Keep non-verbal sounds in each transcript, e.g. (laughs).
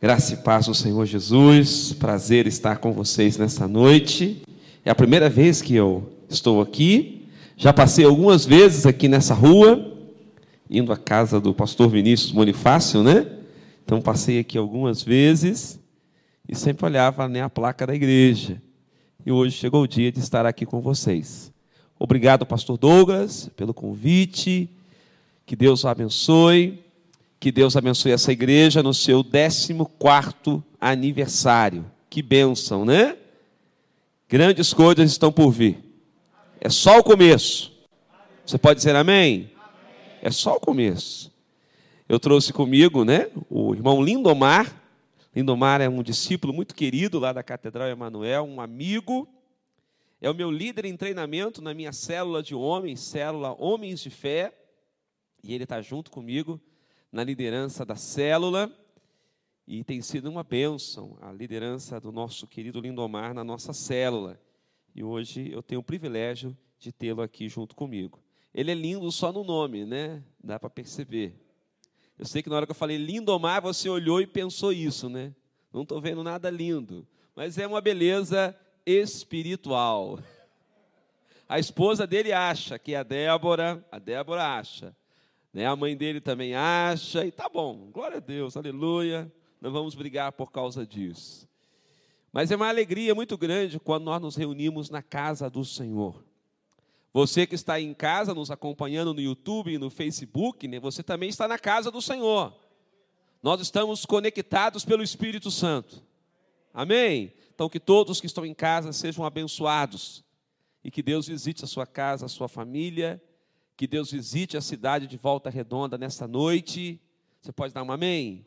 Graça e paz no Senhor Jesus, prazer estar com vocês nessa noite. É a primeira vez que eu estou aqui, já passei algumas vezes aqui nessa rua, indo à casa do pastor Vinícius Bonifácio, né? Então passei aqui algumas vezes e sempre olhava né, a placa da igreja. E hoje chegou o dia de estar aqui com vocês. Obrigado, pastor Douglas, pelo convite. Que Deus o abençoe. Que Deus abençoe essa igreja no seu 14 aniversário. Que bênção, né? Grandes coisas estão por vir. É só o começo. Você pode dizer amém? É só o começo. Eu trouxe comigo, né, o irmão Lindomar. Lindomar é um discípulo muito querido lá da Catedral Emanuel, um amigo. É o meu líder em treinamento na minha célula de homens, célula Homens de Fé. E ele está junto comigo na liderança da célula e tem sido uma bênção a liderança do nosso querido Lindomar na nossa célula. E hoje eu tenho o privilégio de tê-lo aqui junto comigo. Ele é lindo só no nome, né? Dá para perceber. Eu sei que na hora que eu falei Lindomar, você olhou e pensou isso, né? Não estou vendo nada lindo, mas é uma beleza espiritual. A esposa dele acha que é a Débora, a Débora acha né? A mãe dele também acha, e tá bom, glória a Deus, aleluia. Não vamos brigar por causa disso. Mas é uma alegria muito grande quando nós nos reunimos na casa do Senhor. Você que está em casa nos acompanhando no YouTube e no Facebook, né, você também está na casa do Senhor. Nós estamos conectados pelo Espírito Santo. Amém? Então, que todos que estão em casa sejam abençoados e que Deus visite a sua casa, a sua família que Deus visite a cidade de Volta Redonda nessa noite. Você pode dar um amém?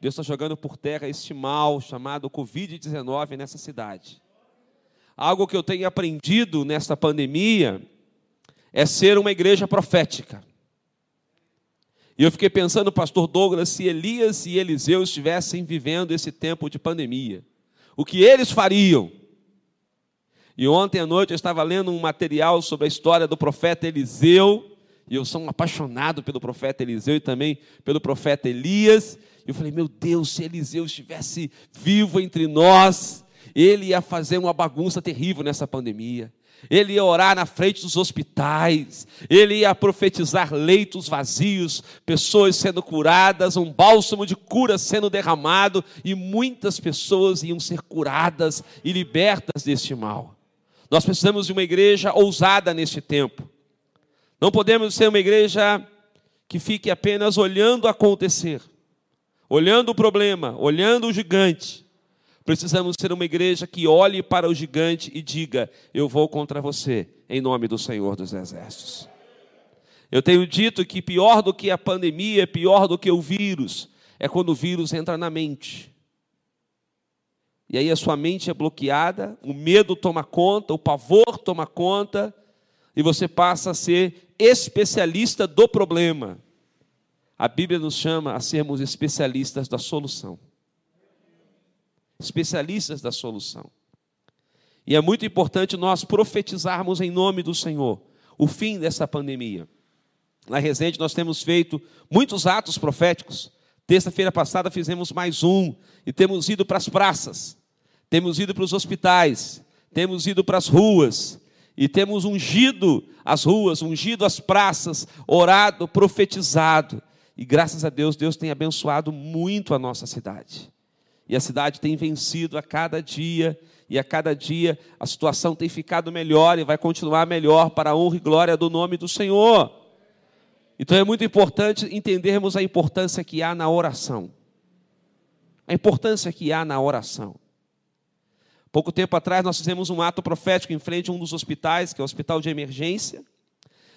Deus está jogando por terra este mal chamado Covid-19 nessa cidade. Algo que eu tenho aprendido nesta pandemia é ser uma igreja profética. E eu fiquei pensando, pastor Douglas, se Elias e Eliseu estivessem vivendo esse tempo de pandemia, o que eles fariam? E ontem à noite eu estava lendo um material sobre a história do profeta Eliseu, e eu sou um apaixonado pelo profeta Eliseu e também pelo profeta Elias. E eu falei, meu Deus, se Eliseu estivesse vivo entre nós, ele ia fazer uma bagunça terrível nessa pandemia. Ele ia orar na frente dos hospitais, ele ia profetizar leitos vazios, pessoas sendo curadas, um bálsamo de cura sendo derramado, e muitas pessoas iam ser curadas e libertas deste mal. Nós precisamos de uma igreja ousada neste tempo. Não podemos ser uma igreja que fique apenas olhando acontecer, olhando o problema, olhando o gigante. Precisamos ser uma igreja que olhe para o gigante e diga: Eu vou contra você, em nome do Senhor dos Exércitos. Eu tenho dito que pior do que a pandemia, pior do que o vírus, é quando o vírus entra na mente. E aí a sua mente é bloqueada, o medo toma conta, o pavor toma conta, e você passa a ser especialista do problema. A Bíblia nos chama a sermos especialistas da solução. Especialistas da solução. E é muito importante nós profetizarmos em nome do Senhor o fim dessa pandemia. Na Resende nós temos feito muitos atos proféticos. Terça-feira passada fizemos mais um e temos ido para as praças temos ido para os hospitais, temos ido para as ruas, e temos ungido as ruas, ungido as praças, orado, profetizado. E graças a Deus, Deus tem abençoado muito a nossa cidade. E a cidade tem vencido a cada dia, e a cada dia a situação tem ficado melhor e vai continuar melhor para a honra e glória do nome do Senhor. Então é muito importante entendermos a importância que há na oração. A importância que há na oração. Pouco tempo atrás nós fizemos um ato profético em frente a um dos hospitais, que é o hospital de emergência.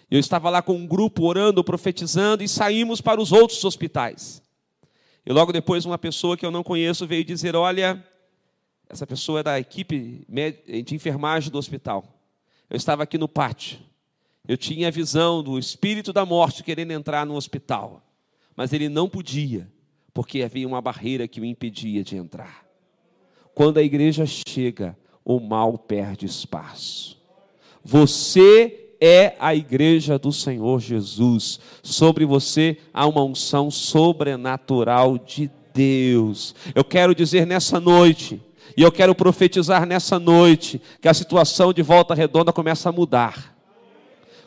Eu estava lá com um grupo orando, profetizando e saímos para os outros hospitais. E logo depois uma pessoa que eu não conheço veio dizer: "Olha, essa pessoa é da equipe de enfermagem do hospital. Eu estava aqui no pátio. Eu tinha a visão do espírito da morte querendo entrar no hospital, mas ele não podia, porque havia uma barreira que o impedia de entrar. Quando a igreja chega, o mal perde espaço. Você é a igreja do Senhor Jesus. Sobre você há uma unção sobrenatural de Deus. Eu quero dizer nessa noite, e eu quero profetizar nessa noite, que a situação de volta redonda começa a mudar,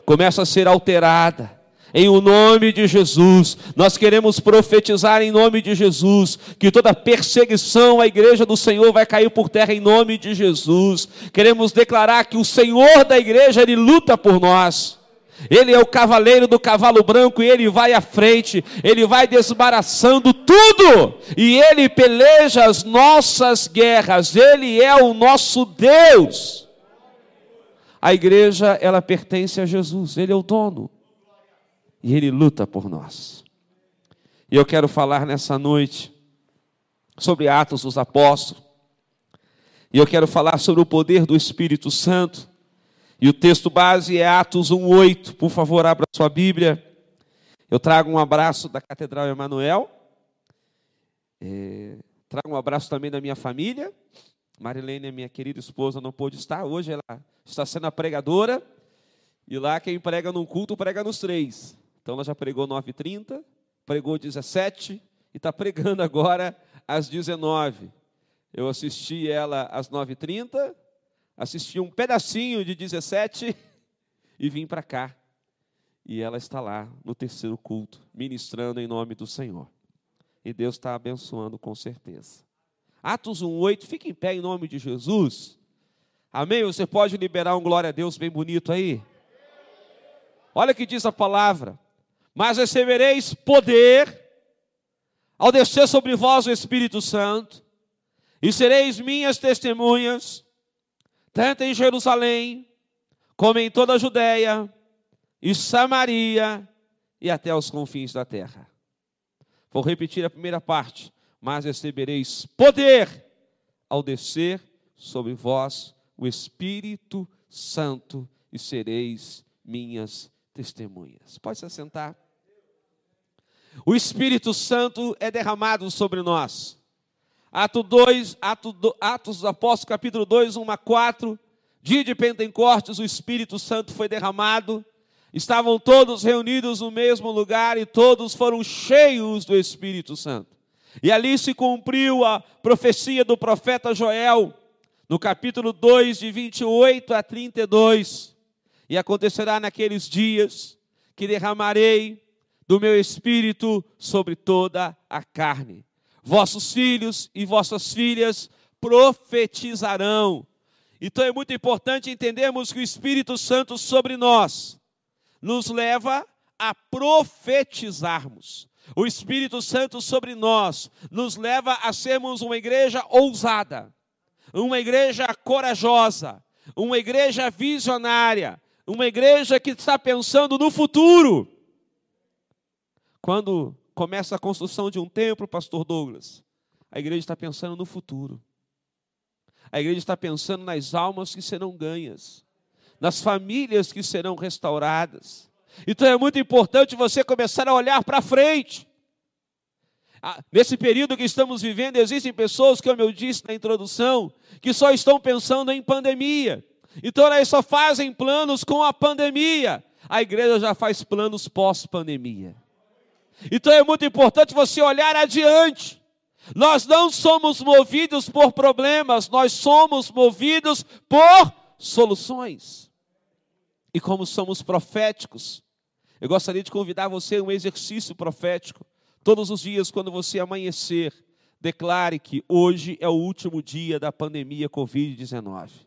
começa a ser alterada em o nome de Jesus. Nós queremos profetizar em nome de Jesus que toda perseguição à igreja do Senhor vai cair por terra em nome de Jesus. Queremos declarar que o Senhor da igreja ele luta por nós. Ele é o cavaleiro do cavalo branco e ele vai à frente, ele vai desembaraçando tudo e ele peleja as nossas guerras. Ele é o nosso Deus. A igreja, ela pertence a Jesus, ele é o dono e Ele luta por nós. E eu quero falar nessa noite sobre Atos dos Apóstolos, e eu quero falar sobre o poder do Espírito Santo, e o texto base é Atos 1,8. Por favor, abra sua Bíblia. Eu trago um abraço da Catedral Emanuel, é, trago um abraço também da minha família. Marilene, minha querida esposa, não pôde estar. Hoje ela está sendo a pregadora. E lá quem prega num culto, prega nos três. Então ela já pregou 9h30, pregou 17 e está pregando agora às 19 Eu assisti ela às 9h30, assisti um pedacinho de 17 (laughs) e vim para cá. E ela está lá no terceiro culto, ministrando em nome do Senhor. E Deus está abençoando com certeza. Atos 1,8, fique em pé em nome de Jesus. Amém? Você pode liberar um glória a Deus bem bonito aí? Olha o que diz a palavra mas recebereis poder ao descer sobre vós o Espírito Santo, e sereis minhas testemunhas, tanto em Jerusalém, como em toda a Judéia e Samaria e até os confins da terra. Vou repetir a primeira parte. Mas recebereis poder ao descer sobre vós o Espírito Santo e sereis minhas testemunhas. Pode se assentar. O Espírito Santo é derramado sobre nós. Ato 2, Ato do, Atos dos Apóstolos, capítulo 2, 1 a 4. Dia de Pentecostes, o Espírito Santo foi derramado. Estavam todos reunidos no mesmo lugar e todos foram cheios do Espírito Santo. E ali se cumpriu a profecia do profeta Joel, no capítulo 2, de 28 a 32. E acontecerá naqueles dias que derramarei do meu espírito sobre toda a carne. Vossos filhos e vossas filhas profetizarão. Então é muito importante entendermos que o Espírito Santo sobre nós nos leva a profetizarmos. O Espírito Santo sobre nós nos leva a sermos uma igreja ousada, uma igreja corajosa, uma igreja visionária, uma igreja que está pensando no futuro. Quando começa a construção de um templo, pastor Douglas, a igreja está pensando no futuro. A igreja está pensando nas almas que serão ganhas, nas famílias que serão restauradas. Então é muito importante você começar a olhar para frente. Ah, nesse período que estamos vivendo, existem pessoas, como eu disse na introdução, que só estão pensando em pandemia. Então elas só fazem planos com a pandemia. A igreja já faz planos pós-pandemia. Então é muito importante você olhar adiante. Nós não somos movidos por problemas, nós somos movidos por soluções. E como somos proféticos, eu gostaria de convidar você a um exercício profético. Todos os dias, quando você amanhecer, declare que hoje é o último dia da pandemia Covid-19.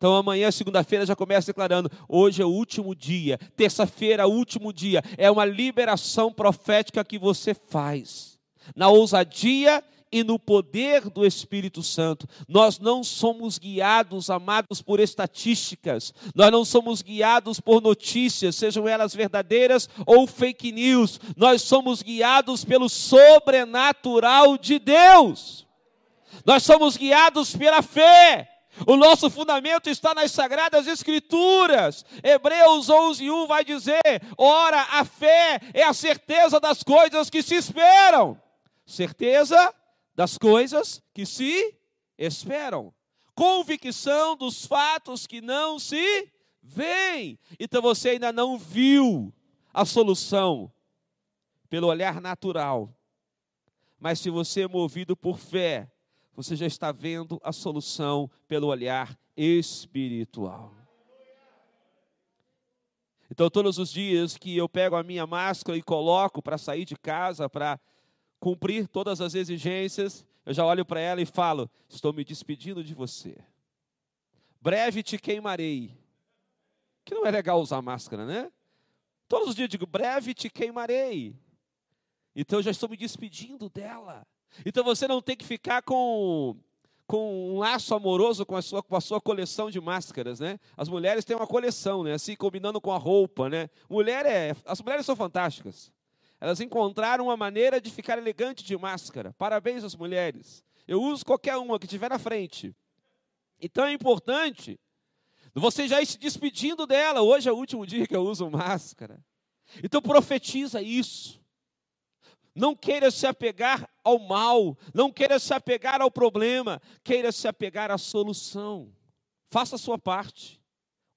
Então amanhã, segunda-feira, já começa declarando: hoje é o último dia, terça-feira, último dia. É uma liberação profética que você faz, na ousadia e no poder do Espírito Santo. Nós não somos guiados, amados, por estatísticas, nós não somos guiados por notícias, sejam elas verdadeiras ou fake news, nós somos guiados pelo sobrenatural de Deus. Nós somos guiados pela fé. O nosso fundamento está nas sagradas escrituras. Hebreus 11, 1 vai dizer: ora, a fé é a certeza das coisas que se esperam. Certeza das coisas que se esperam. Convicção dos fatos que não se veem. Então você ainda não viu a solução pelo olhar natural. Mas se você é movido por fé, você já está vendo a solução pelo olhar espiritual. Então, todos os dias que eu pego a minha máscara e coloco para sair de casa, para cumprir todas as exigências, eu já olho para ela e falo: Estou me despedindo de você. Breve te queimarei. Que não é legal usar máscara, né? Todos os dias eu digo: Breve te queimarei. Então eu já estou me despedindo dela. Então você não tem que ficar com com um laço amoroso com a, sua, com a sua coleção de máscaras, né? As mulheres têm uma coleção, né? Assim, combinando com a roupa, né? Mulher é, as mulheres são fantásticas. Elas encontraram uma maneira de ficar elegante de máscara. Parabéns às mulheres. Eu uso qualquer uma que tiver na frente. Então é importante você já ir se despedindo dela. Hoje é o último dia que eu uso máscara. Então profetiza isso. Não queira se apegar ao mal, não queira se apegar ao problema, queira se apegar à solução. Faça a sua parte,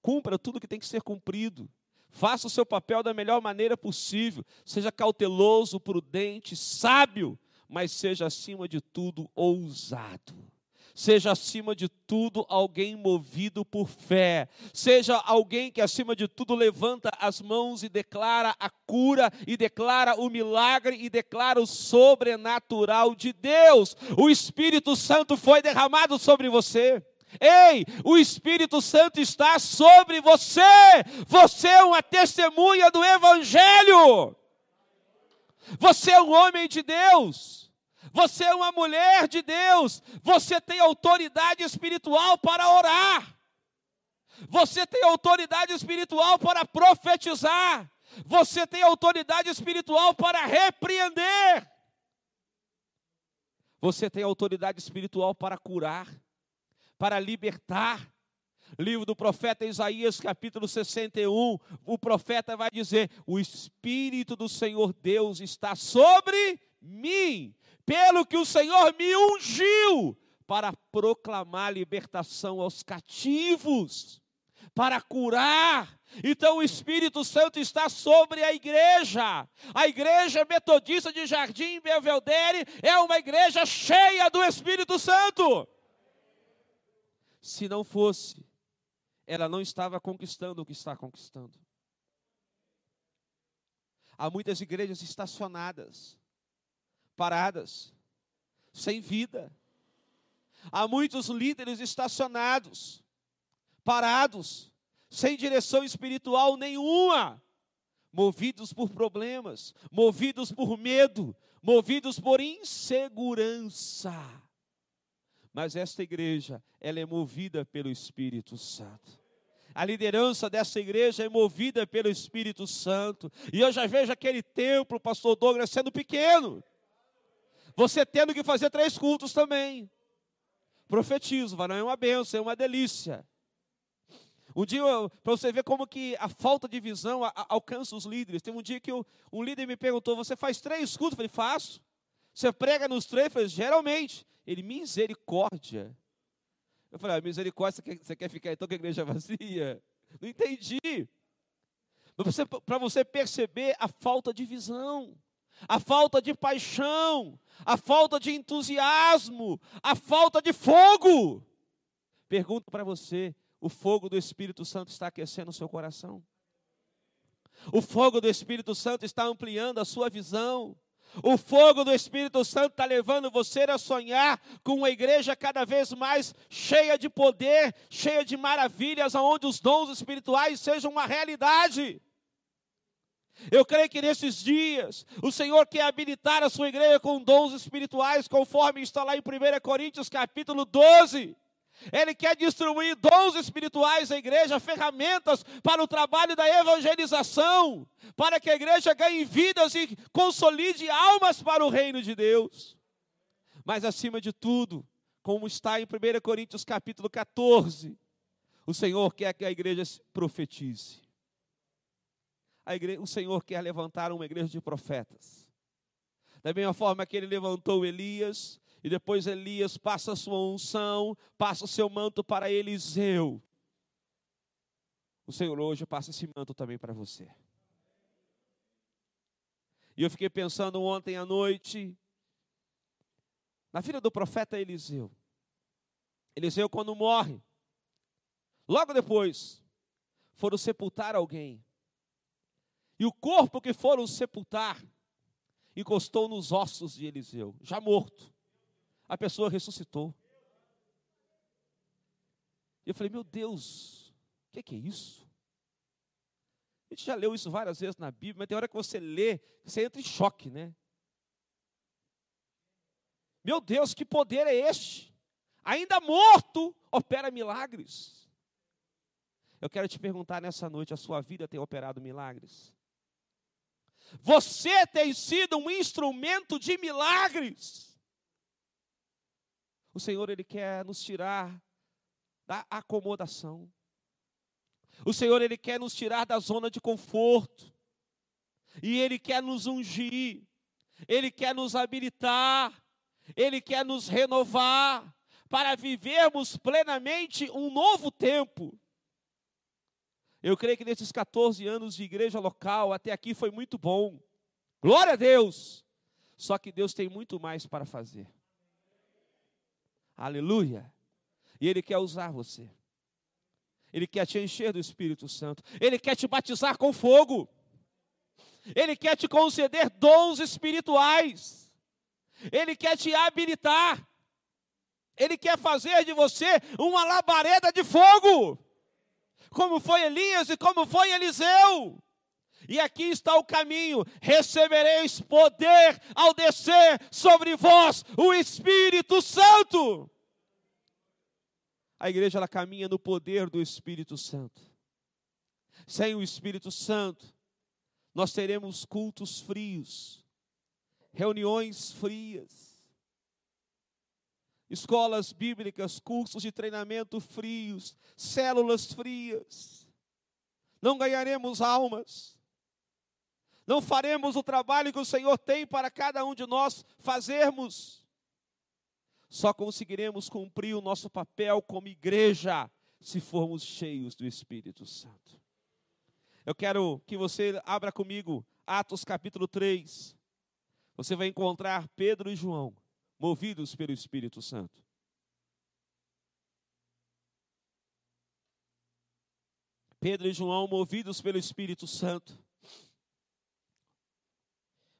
cumpra tudo que tem que ser cumprido. Faça o seu papel da melhor maneira possível. Seja cauteloso, prudente, sábio, mas seja acima de tudo ousado. Seja acima de tudo alguém movido por fé. Seja alguém que acima de tudo levanta as mãos e declara a cura, e declara o milagre, e declara o sobrenatural de Deus. O Espírito Santo foi derramado sobre você. Ei, o Espírito Santo está sobre você. Você é uma testemunha do Evangelho. Você é um homem de Deus. Você é uma mulher de Deus. Você tem autoridade espiritual para orar. Você tem autoridade espiritual para profetizar. Você tem autoridade espiritual para repreender. Você tem autoridade espiritual para curar, para libertar. Livro do profeta Isaías, capítulo 61, o profeta vai dizer: O Espírito do Senhor Deus está sobre mim, pelo que o Senhor me ungiu para proclamar libertação aos cativos, para curar. Então o Espírito Santo está sobre a igreja. A igreja metodista de Jardim Belvedere é uma igreja cheia do Espírito Santo. Se não fosse, ela não estava conquistando o que está conquistando. Há muitas igrejas estacionadas paradas, sem vida. Há muitos líderes estacionados, parados, sem direção espiritual nenhuma, movidos por problemas, movidos por medo, movidos por insegurança. Mas esta igreja, ela é movida pelo Espírito Santo. A liderança dessa igreja é movida pelo Espírito Santo. E eu já vejo aquele templo, pastor Douglas, sendo pequeno. Você tendo que fazer três cultos também. Profetizo, não é uma benção, é uma delícia. Um dia, para você ver como que a falta de visão alcança os líderes. Tem um dia que eu, um líder me perguntou: Você faz três cultos? Eu falei: Faço. Você prega nos três? Eu falei: Geralmente. Ele, misericórdia. Eu falei: ah, Misericórdia, você quer, você quer ficar então com a igreja vazia? Não entendi. Para você perceber a falta de visão a falta de paixão, a falta de entusiasmo, a falta de fogo. Pergunto para você: o fogo do Espírito Santo está aquecendo o seu coração? O fogo do Espírito Santo está ampliando a sua visão? O fogo do Espírito Santo está levando você a sonhar com uma igreja cada vez mais cheia de poder, cheia de maravilhas, onde os dons espirituais sejam uma realidade. Eu creio que nesses dias o Senhor quer habilitar a sua igreja com dons espirituais, conforme está lá em 1 Coríntios capítulo 12. Ele quer distribuir dons espirituais à igreja, ferramentas para o trabalho da evangelização, para que a igreja ganhe vidas e consolide almas para o reino de Deus. Mas acima de tudo, como está em 1 Coríntios capítulo 14, o Senhor quer que a igreja profetize igreja, o Senhor quer levantar uma igreja de profetas. Da mesma forma que ele levantou Elias, e depois Elias passa a sua unção, passa o seu manto para Eliseu. O Senhor hoje passa esse manto também para você. E eu fiquei pensando ontem à noite, na vida do profeta Eliseu. Eliseu, quando morre, logo depois, foram sepultar alguém. E o corpo que foram sepultar encostou nos ossos de Eliseu, já morto. A pessoa ressuscitou. Eu falei, meu Deus, o que, que, é isso? A gente já leu isso várias vezes na Bíblia, mas tem hora que você lê, você entra em choque, né? Meu Deus, que poder é este? Ainda morto, opera milagres. Eu quero te perguntar nessa noite: a sua vida tem operado milagres? Você tem sido um instrumento de milagres. O Senhor, Ele quer nos tirar da acomodação. O Senhor, Ele quer nos tirar da zona de conforto. E Ele quer nos ungir. Ele quer nos habilitar. Ele quer nos renovar para vivermos plenamente um novo tempo. Eu creio que nesses 14 anos de igreja local, até aqui foi muito bom. Glória a Deus! Só que Deus tem muito mais para fazer. Aleluia! E Ele quer usar você. Ele quer te encher do Espírito Santo. Ele quer te batizar com fogo. Ele quer te conceder dons espirituais. Ele quer te habilitar. Ele quer fazer de você uma labareda de fogo, como foi Elias e como foi Eliseu. E aqui está o caminho: recebereis poder ao descer sobre vós o Espírito Santo. A igreja ela caminha no poder do Espírito Santo. Sem o Espírito Santo, nós teremos cultos frios, reuniões frias, escolas bíblicas, cursos de treinamento frios, células frias. Não ganharemos almas. Não faremos o trabalho que o Senhor tem para cada um de nós fazermos. Só conseguiremos cumprir o nosso papel como igreja se formos cheios do Espírito Santo. Eu quero que você abra comigo Atos capítulo 3 você vai encontrar Pedro e João movidos pelo Espírito Santo. Pedro e João movidos pelo Espírito Santo.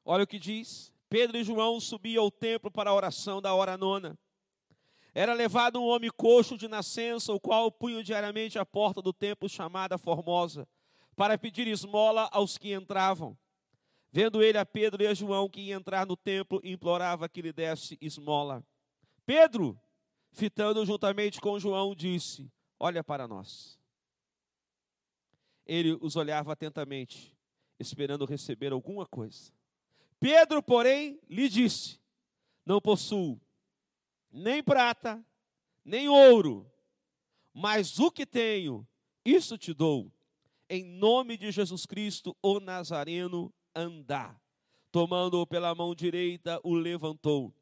Olha o que diz: Pedro e João subiam ao templo para a oração da hora nona. Era levado um homem coxo de nascença, o qual punha diariamente a porta do templo chamada Formosa, para pedir esmola aos que entravam. Vendo ele a Pedro e a João que iam entrar no templo, implorava que lhe desse esmola. Pedro, fitando juntamente com João, disse: Olha para nós. Ele os olhava atentamente, esperando receber alguma coisa. Pedro, porém, lhe disse: Não possuo nem prata, nem ouro, mas o que tenho, isso te dou. Em nome de Jesus Cristo, o Nazareno, andar. Tomando-o pela mão direita, o levantou.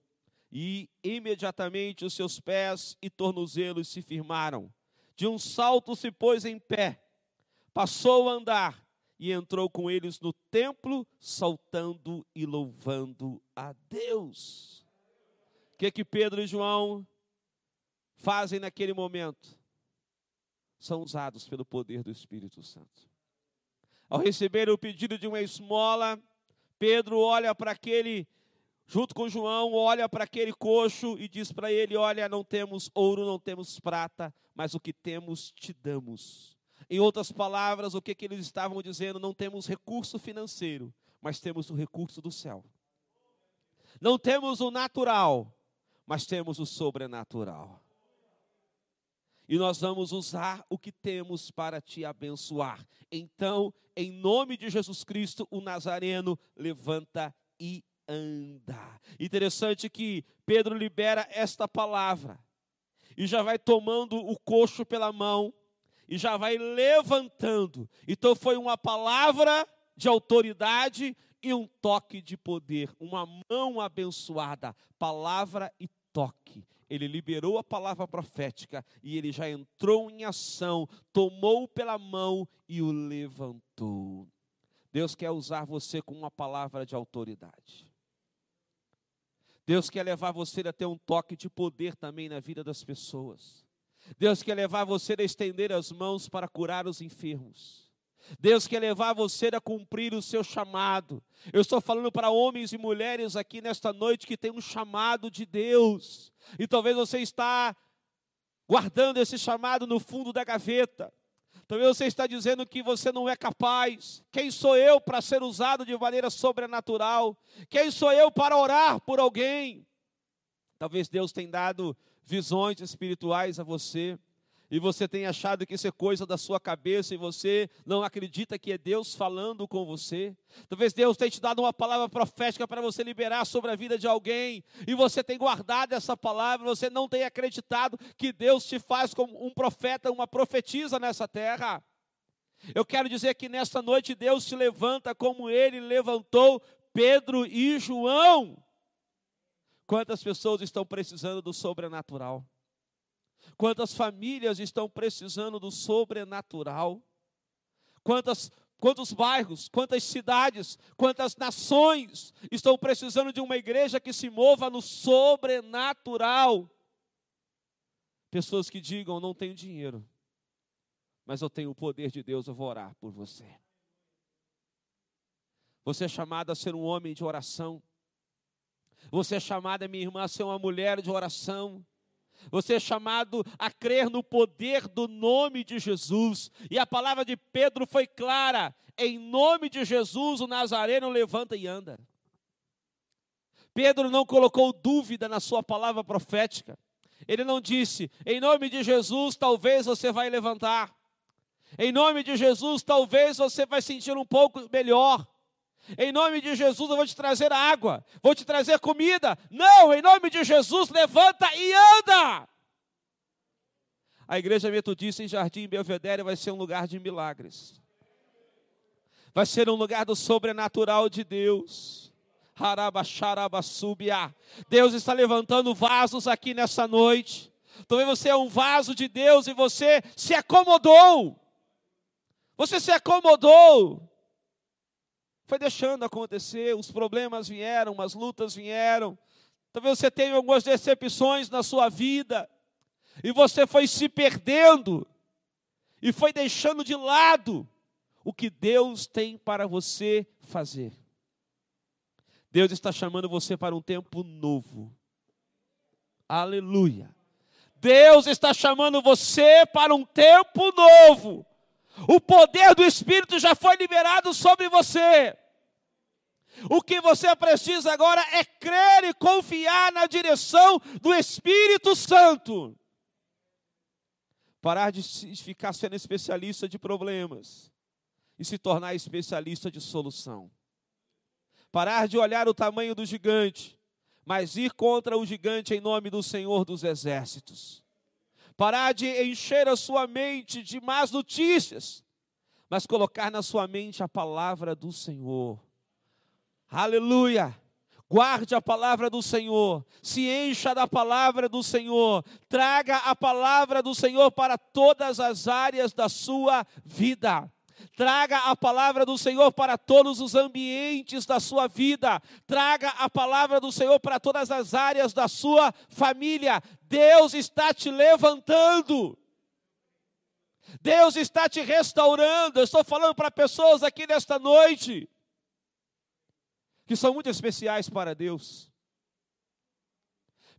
E imediatamente os seus pés e tornozelos se firmaram. De um salto se pôs em pé, passou a andar e entrou com eles no templo, saltando e louvando a Deus. O que que Pedro e João fazem naquele momento? São usados pelo poder do Espírito Santo. Ao receber o pedido de uma esmola, Pedro olha para aquele, junto com João, olha para aquele coxo e diz para ele: Olha, não temos ouro, não temos prata, mas o que temos te damos. Em outras palavras, o que, que eles estavam dizendo? Não temos recurso financeiro, mas temos o recurso do céu. Não temos o natural, mas temos o sobrenatural e nós vamos usar o que temos para te abençoar. Então, em nome de Jesus Cristo, o Nazareno levanta e anda. Interessante que Pedro libera esta palavra e já vai tomando o coxo pela mão e já vai levantando. Então foi uma palavra de autoridade e um toque de poder, uma mão abençoada, palavra e toque. Ele liberou a palavra profética e ele já entrou em ação, tomou pela mão e o levantou. Deus quer usar você com uma palavra de autoridade. Deus quer levar você a ter um toque de poder também na vida das pessoas. Deus quer levar você a estender as mãos para curar os enfermos. Deus quer levar você a cumprir o seu chamado. Eu estou falando para homens e mulheres aqui nesta noite que tem um chamado de Deus. E talvez você está guardando esse chamado no fundo da gaveta. Talvez você está dizendo que você não é capaz. Quem sou eu para ser usado de maneira sobrenatural? Quem sou eu para orar por alguém? Talvez Deus tenha dado visões espirituais a você e você tem achado que isso é coisa da sua cabeça e você não acredita que é Deus falando com você. Talvez Deus tenha te dado uma palavra profética para você liberar sobre a vida de alguém e você tem guardado essa palavra, você não tem acreditado que Deus te faz como um profeta, uma profetisa nessa terra. Eu quero dizer que nesta noite Deus te levanta como ele levantou Pedro e João. Quantas pessoas estão precisando do sobrenatural? Quantas famílias estão precisando do sobrenatural? Quantas, quantos bairros, quantas cidades, quantas nações estão precisando de uma igreja que se mova no sobrenatural? Pessoas que digam: não tenho dinheiro, mas eu tenho o poder de Deus, eu vou orar por você. Você é chamado a ser um homem de oração. Você é chamada, minha irmã, a ser uma mulher de oração. Você é chamado a crer no poder do nome de Jesus. E a palavra de Pedro foi clara: em nome de Jesus, o Nazareno levanta e anda. Pedro não colocou dúvida na sua palavra profética. Ele não disse: em nome de Jesus, talvez você vai levantar. Em nome de Jesus, talvez você vai sentir um pouco melhor. Em nome de Jesus, eu vou te trazer água, vou te trazer comida. Não, em nome de Jesus, levanta e anda. A igreja metodista em Jardim Belvedere vai ser um lugar de milagres. Vai ser um lugar do sobrenatural de Deus. Deus está levantando vasos aqui nessa noite. Talvez você é um vaso de Deus e você se acomodou. Você se acomodou foi deixando acontecer, os problemas vieram, as lutas vieram. Talvez você tenha algumas decepções na sua vida, e você foi se perdendo, e foi deixando de lado o que Deus tem para você fazer. Deus está chamando você para um tempo novo. Aleluia. Deus está chamando você para um tempo novo. O poder do Espírito já foi liberado sobre você. O que você precisa agora é crer e confiar na direção do Espírito Santo. Parar de ficar sendo especialista de problemas e se tornar especialista de solução. Parar de olhar o tamanho do gigante, mas ir contra o gigante em nome do Senhor dos Exércitos. Parar de encher a sua mente de más notícias, mas colocar na sua mente a palavra do Senhor Aleluia. Guarde a palavra do Senhor, se encha da palavra do Senhor, traga a palavra do Senhor para todas as áreas da sua vida. Traga a palavra do Senhor para todos os ambientes da sua vida. Traga a palavra do Senhor para todas as áreas da sua família. Deus está te levantando. Deus está te restaurando. Eu estou falando para pessoas aqui nesta noite que são muito especiais para Deus.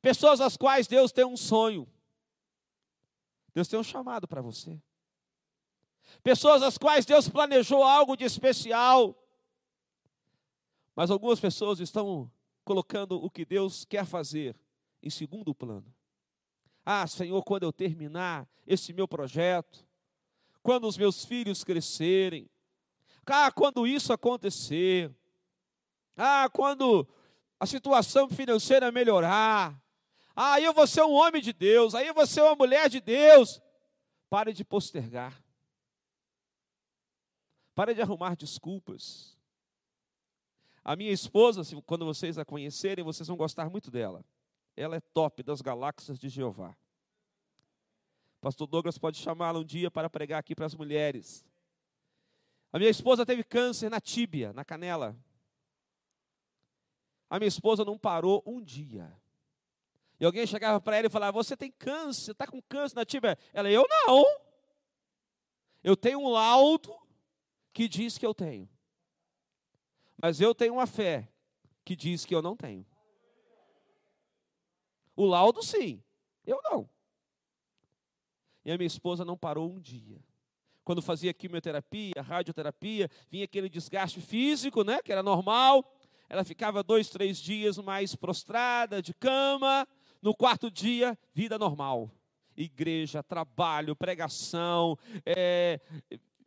Pessoas às quais Deus tem um sonho. Deus tem um chamado para você. Pessoas às quais Deus planejou algo de especial. Mas algumas pessoas estão colocando o que Deus quer fazer em segundo plano. Ah, Senhor, quando eu terminar esse meu projeto, quando os meus filhos crescerem, ah, quando isso acontecer, ah, quando a situação financeira melhorar. Ah, aí eu vou ser um homem de Deus. Aí eu vou ser uma mulher de Deus. Pare de postergar. Pare de arrumar desculpas. A minha esposa, quando vocês a conhecerem, vocês vão gostar muito dela. Ela é top das galáxias de Jeová. Pastor Douglas pode chamá-la um dia para pregar aqui para as mulheres. A minha esposa teve câncer na tíbia, na canela. A minha esposa não parou um dia. E alguém chegava para ela e falava: Você tem câncer, está com câncer na tíbia? Ela, eu não. Eu tenho um laudo que diz que eu tenho. Mas eu tenho uma fé que diz que eu não tenho. O laudo, sim, eu não. E a minha esposa não parou um dia. Quando fazia quimioterapia, radioterapia, vinha aquele desgaste físico, né, que era normal. Ela ficava dois, três dias mais prostrada, de cama. No quarto dia, vida normal. Igreja, trabalho, pregação, é,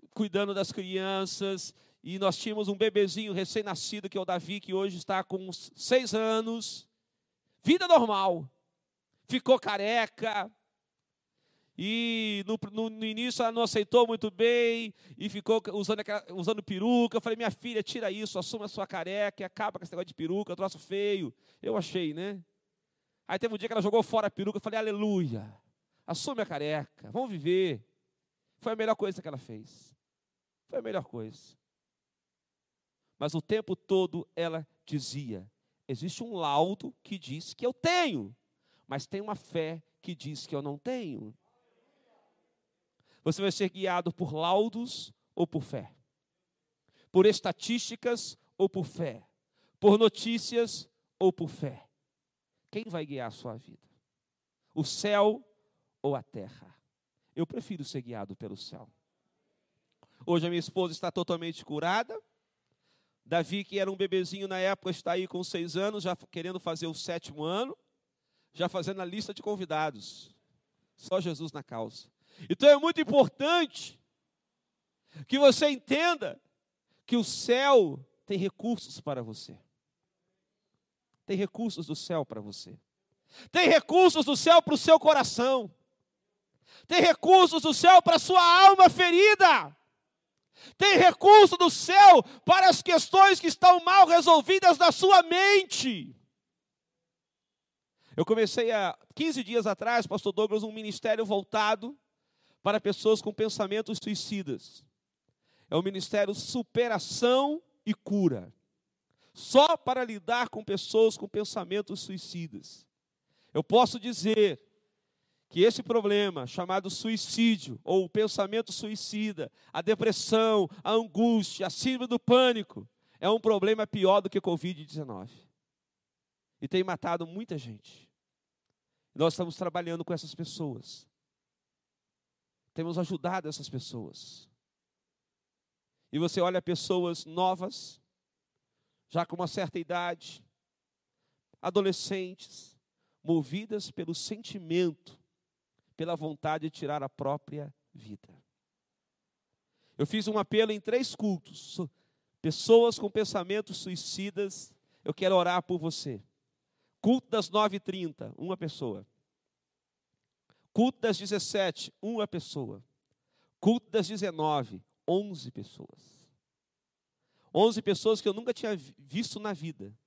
cuidando das crianças. E nós tínhamos um bebezinho recém-nascido, que é o Davi, que hoje está com seis anos. Vida normal. Ficou careca, e no, no, no, início ela não aceitou muito bem e ficou usando, usando peruca. Eu falei, minha filha, tira isso, assuma a sua careca e acaba com esse negócio de peruca, troço feio. Eu achei, né? Aí teve um dia que ela jogou fora a peruca, eu falei, aleluia, assume a careca, vamos viver. Foi a melhor coisa que ela fez. Foi a melhor coisa. Mas o tempo todo ela dizia: existe um laudo que diz que eu tenho, mas tem uma fé que diz que eu não tenho. Você vai ser guiado por laudos ou por fé? Por estatísticas ou por fé? Por notícias ou por fé? Quem vai guiar a sua vida? O céu ou a terra? Eu prefiro ser guiado pelo céu. Hoje a minha esposa está totalmente curada. Davi, que era um bebezinho na época, está aí com seis anos, já querendo fazer o sétimo ano, já fazendo a lista de convidados. Só Jesus na causa. Então é muito importante que você entenda que o céu tem recursos para você. Tem recursos do céu para você. Tem recursos do céu para o seu coração. Tem recursos do céu para a sua alma ferida. Tem recurso do céu para as questões que estão mal resolvidas na sua mente. Eu comecei há 15 dias atrás, pastor Douglas, um ministério voltado para pessoas com pensamentos suicidas. É o ministério Superação e Cura. Só para lidar com pessoas com pensamentos suicidas. Eu posso dizer que esse problema, chamado suicídio, ou pensamento suicida, a depressão, a angústia, a síndrome do pânico, é um problema pior do que Covid-19. E tem matado muita gente. Nós estamos trabalhando com essas pessoas. Temos ajudado essas pessoas. E você olha pessoas novas, já com uma certa idade, adolescentes, movidas pelo sentimento, pela vontade de tirar a própria vida. Eu fiz um apelo em três cultos. Pessoas com pensamentos suicidas, eu quero orar por você. Culto das 9h30, uma pessoa. Culto das 17, uma pessoa. Culto das 19, 11 pessoas. 11 pessoas que eu nunca tinha visto na vida.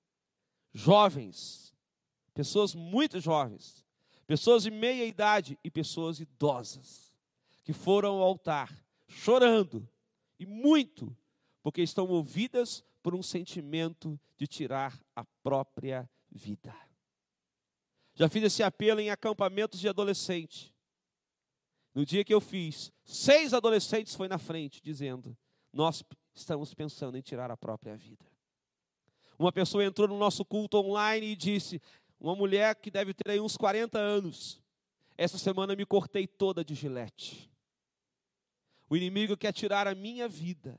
Jovens, pessoas muito jovens, pessoas de meia idade e pessoas idosas, que foram ao altar chorando e muito, porque estão movidas por um sentimento de tirar a própria vida. Já fiz esse apelo em acampamentos de adolescente. No dia que eu fiz, seis adolescentes foi na frente, dizendo: Nós estamos pensando em tirar a própria vida. Uma pessoa entrou no nosso culto online e disse: Uma mulher que deve ter aí uns 40 anos. Essa semana me cortei toda de gilete. O inimigo quer tirar a minha vida.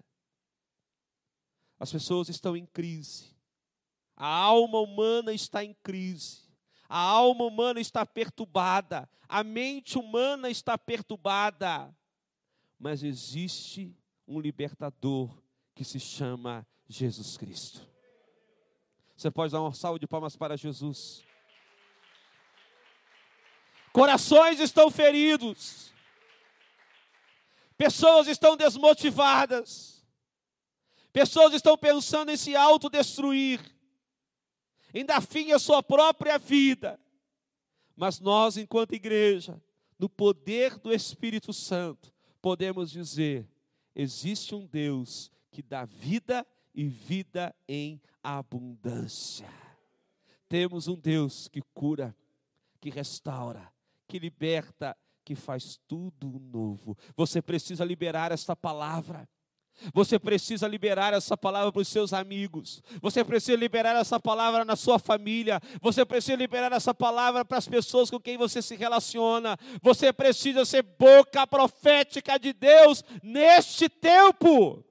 As pessoas estão em crise. A alma humana está em crise. A alma humana está perturbada, a mente humana está perturbada, mas existe um libertador que se chama Jesus Cristo. Você pode dar uma salva de palmas para Jesus. Corações estão feridos, pessoas estão desmotivadas, pessoas estão pensando em se autodestruir dar fim à sua própria vida. Mas nós, enquanto igreja, no poder do Espírito Santo, podemos dizer: existe um Deus que dá vida e vida em abundância. temos um Deus que cura, que restaura, que liberta, que faz tudo novo. Você precisa liberar esta palavra. Você precisa liberar essa palavra para os seus amigos. Você precisa liberar essa palavra na sua família. Você precisa liberar essa palavra para as pessoas com quem você se relaciona. Você precisa ser boca profética de Deus neste tempo.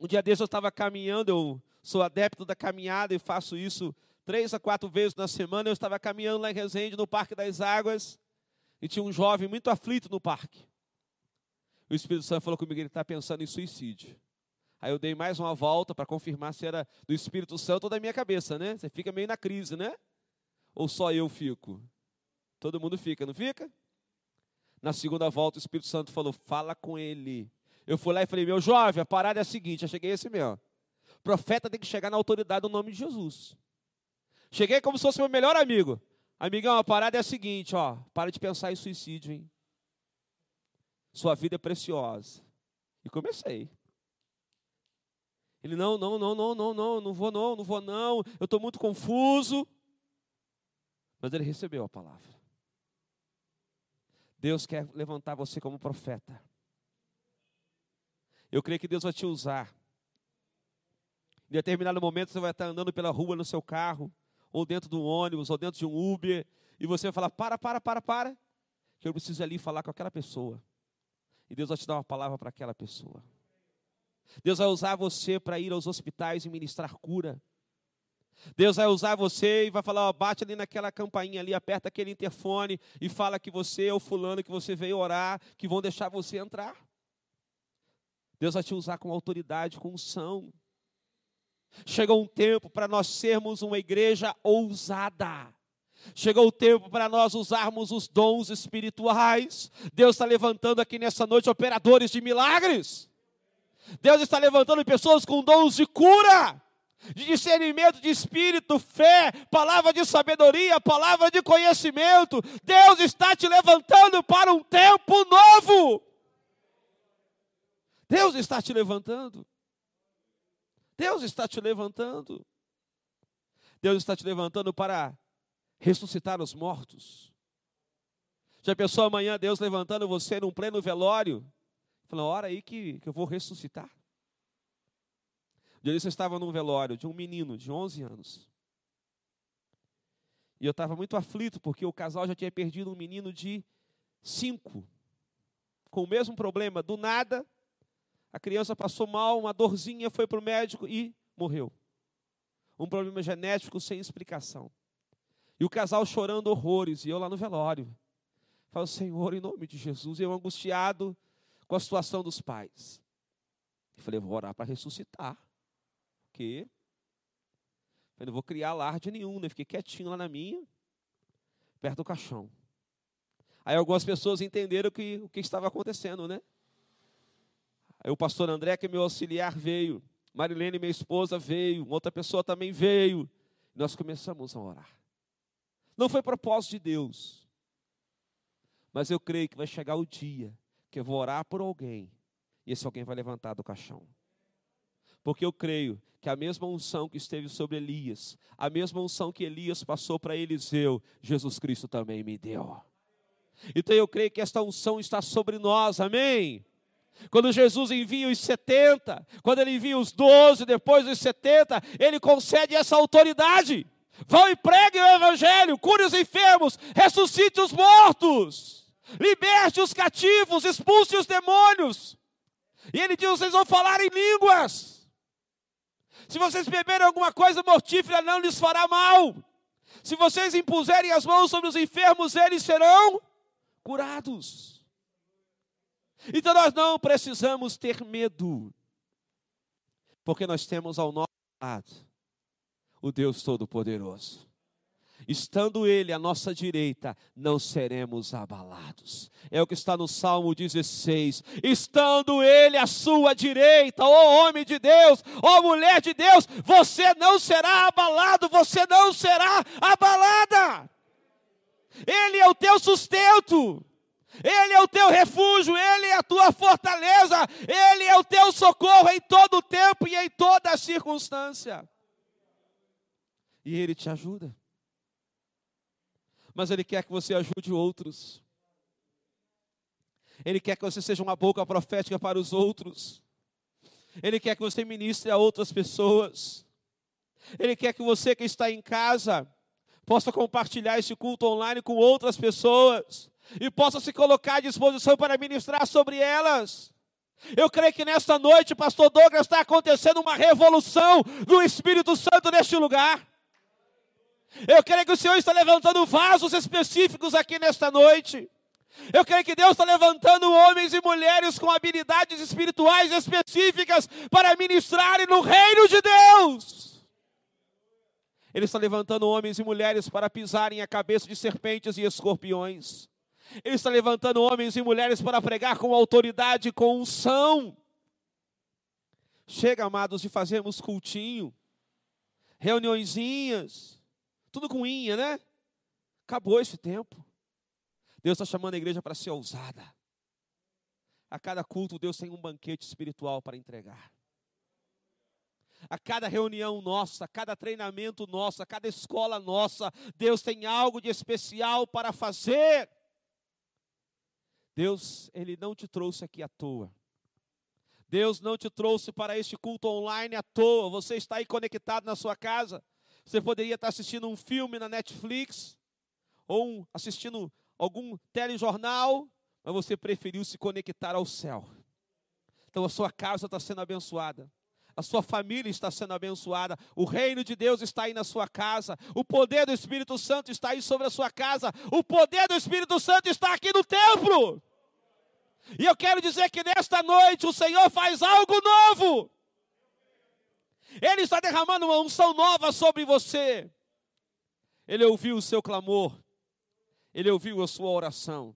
Um dia desse eu estava caminhando, eu sou adepto da caminhada e faço isso três a quatro vezes na semana. Eu estava caminhando lá em Resende, no Parque das Águas, e tinha um jovem muito aflito no parque. O Espírito Santo falou comigo, ele está pensando em suicídio. Aí eu dei mais uma volta para confirmar se era do Espírito Santo ou da minha cabeça, né? Você fica meio na crise, né? Ou só eu fico? Todo mundo fica, não fica? Na segunda volta, o Espírito Santo falou: fala com ele. Eu fui lá e falei: meu jovem, a parada é a seguinte: eu cheguei esse mesmo. Profeta tem que chegar na autoridade do nome de Jesus. Cheguei como se fosse meu melhor amigo. Amigão, a parada é a seguinte: ó, para de pensar em suicídio, hein? Sua vida é preciosa. E comecei. Ele, não, não, não, não, não, não, não vou não, não vou não, eu estou muito confuso. Mas ele recebeu a palavra. Deus quer levantar você como profeta. Eu creio que Deus vai te usar. Em determinado momento você vai estar andando pela rua no seu carro, ou dentro de um ônibus, ou dentro de um Uber, e você vai falar: para, para, para, para, que eu preciso ali falar com aquela pessoa. E Deus vai te dar uma palavra para aquela pessoa. Deus vai usar você para ir aos hospitais e ministrar cura. Deus vai usar você e vai falar, ó, bate ali naquela campainha ali, aperta aquele interfone e fala que você é o fulano que você veio orar, que vão deixar você entrar. Deus vai te usar com autoridade, com unção. Chegou um tempo para nós sermos uma igreja ousada. Chegou o tempo para nós usarmos os dons espirituais. Deus está levantando aqui nessa noite operadores de milagres. Deus está levantando pessoas com dons de cura, de discernimento de espírito, fé, palavra de sabedoria, palavra de conhecimento. Deus está te levantando para um tempo novo. Deus está te levantando. Deus está te levantando. Deus está te levantando para ressuscitar os mortos. Já pensou amanhã Deus levantando você num pleno velório? Falando, hora aí que, que eu vou ressuscitar. Um dia eu estava num velório de um menino de 11 anos. E eu estava muito aflito, porque o casal já tinha perdido um menino de 5. Com o mesmo problema. Do nada, a criança passou mal, uma dorzinha, foi para o médico e morreu. Um problema genético sem explicação. E o casal chorando horrores, e eu lá no velório. Falo, Senhor, em nome de Jesus, eu angustiado com a situação dos pais. Eu falei, vou orar para ressuscitar. Porque eu não vou criar alarde nenhum, né? Fiquei quietinho lá na minha, perto do caixão. Aí algumas pessoas entenderam que, o que estava acontecendo, né? Aí o pastor André, que é meu auxiliar, veio. Marilene, minha esposa, veio. Outra pessoa também veio. Nós começamos a orar. Não foi propósito de Deus. Mas eu creio que vai chegar o dia que eu vou orar por alguém e esse alguém vai levantar do caixão. Porque eu creio que a mesma unção que esteve sobre Elias, a mesma unção que Elias passou para Eliseu, Jesus Cristo também me deu. Então eu creio que esta unção está sobre nós, amém? Quando Jesus envia os 70, quando ele envia os 12, depois dos 70, ele concede essa autoridade. Vão e preguem o evangelho, cure os enfermos, ressuscite os mortos, liberte os cativos, expulse os demônios. E ele diz: vocês vão falar em línguas. Se vocês beberem alguma coisa mortífera, não lhes fará mal. Se vocês impuserem as mãos sobre os enfermos, eles serão curados. Então nós não precisamos ter medo, porque nós temos ao nosso lado o Deus Todo-Poderoso. Estando Ele à nossa direita, não seremos abalados. É o que está no Salmo 16. Estando Ele à sua direita, ó homem de Deus, ó mulher de Deus, você não será abalado, você não será abalada. Ele é o teu sustento. Ele é o teu refúgio, Ele é a tua fortaleza, Ele é o teu socorro em todo o tempo e em toda circunstância. E Ele te ajuda. Mas Ele quer que você ajude outros. Ele quer que você seja uma boca profética para os outros. Ele quer que você ministre a outras pessoas. Ele quer que você que está em casa possa compartilhar esse culto online com outras pessoas e possa se colocar à disposição para ministrar sobre elas. Eu creio que nesta noite, pastor Douglas, está acontecendo uma revolução do Espírito Santo neste lugar. Eu creio que o Senhor está levantando vasos específicos aqui nesta noite. Eu creio que Deus está levantando homens e mulheres com habilidades espirituais específicas para ministrarem no reino de Deus. Ele está levantando homens e mulheres para pisarem a cabeça de serpentes e escorpiões. Ele está levantando homens e mulheres para pregar com autoridade, com unção. Chega, amados, de fazermos cultinho, reuniõezinhas, tudo com inha, né? Acabou esse tempo. Deus está chamando a igreja para ser ousada. A cada culto, Deus tem um banquete espiritual para entregar. A cada reunião nossa, a cada treinamento nosso, a cada escola nossa, Deus tem algo de especial para fazer. Deus, Ele não te trouxe aqui à toa. Deus não te trouxe para este culto online à toa. Você está aí conectado na sua casa. Você poderia estar assistindo um filme na Netflix, ou assistindo algum telejornal, mas você preferiu se conectar ao céu. Então a sua casa está sendo abençoada. A sua família está sendo abençoada. O reino de Deus está aí na sua casa. O poder do Espírito Santo está aí sobre a sua casa. O poder do Espírito Santo está aqui no templo. E eu quero dizer que nesta noite o Senhor faz algo novo. Ele está derramando uma unção nova sobre você. Ele ouviu o seu clamor. Ele ouviu a sua oração.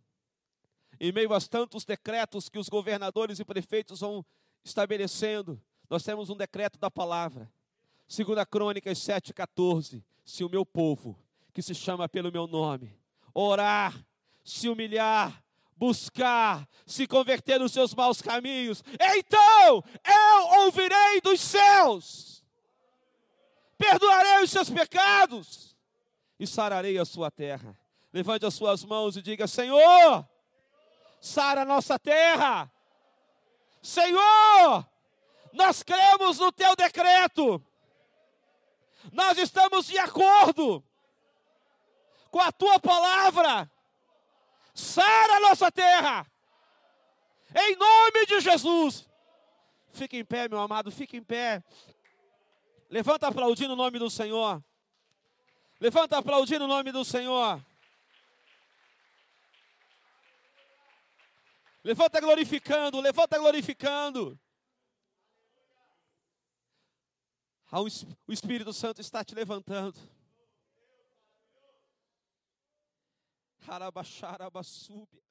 Em meio a tantos decretos que os governadores e prefeitos vão estabelecendo, nós temos um decreto da palavra. Segunda Crônicas 7,14. Se o meu povo, que se chama pelo meu nome, orar, se humilhar, buscar, se converter nos seus maus caminhos, então eu ouvirei dos céus, perdoarei os seus pecados e sararei a sua terra. Levante as suas mãos e diga: Senhor, sara a nossa terra. Senhor, nós cremos no teu decreto. Nós estamos de acordo com a tua palavra. Sara a nossa terra. Em nome de Jesus. Fique em pé, meu amado, fique em pé. Levanta aplaudindo o nome do Senhor. Levanta aplaudindo o nome do Senhor. Levanta glorificando, levanta glorificando. O Espírito Santo está te levantando. Harabaxarabasúbia.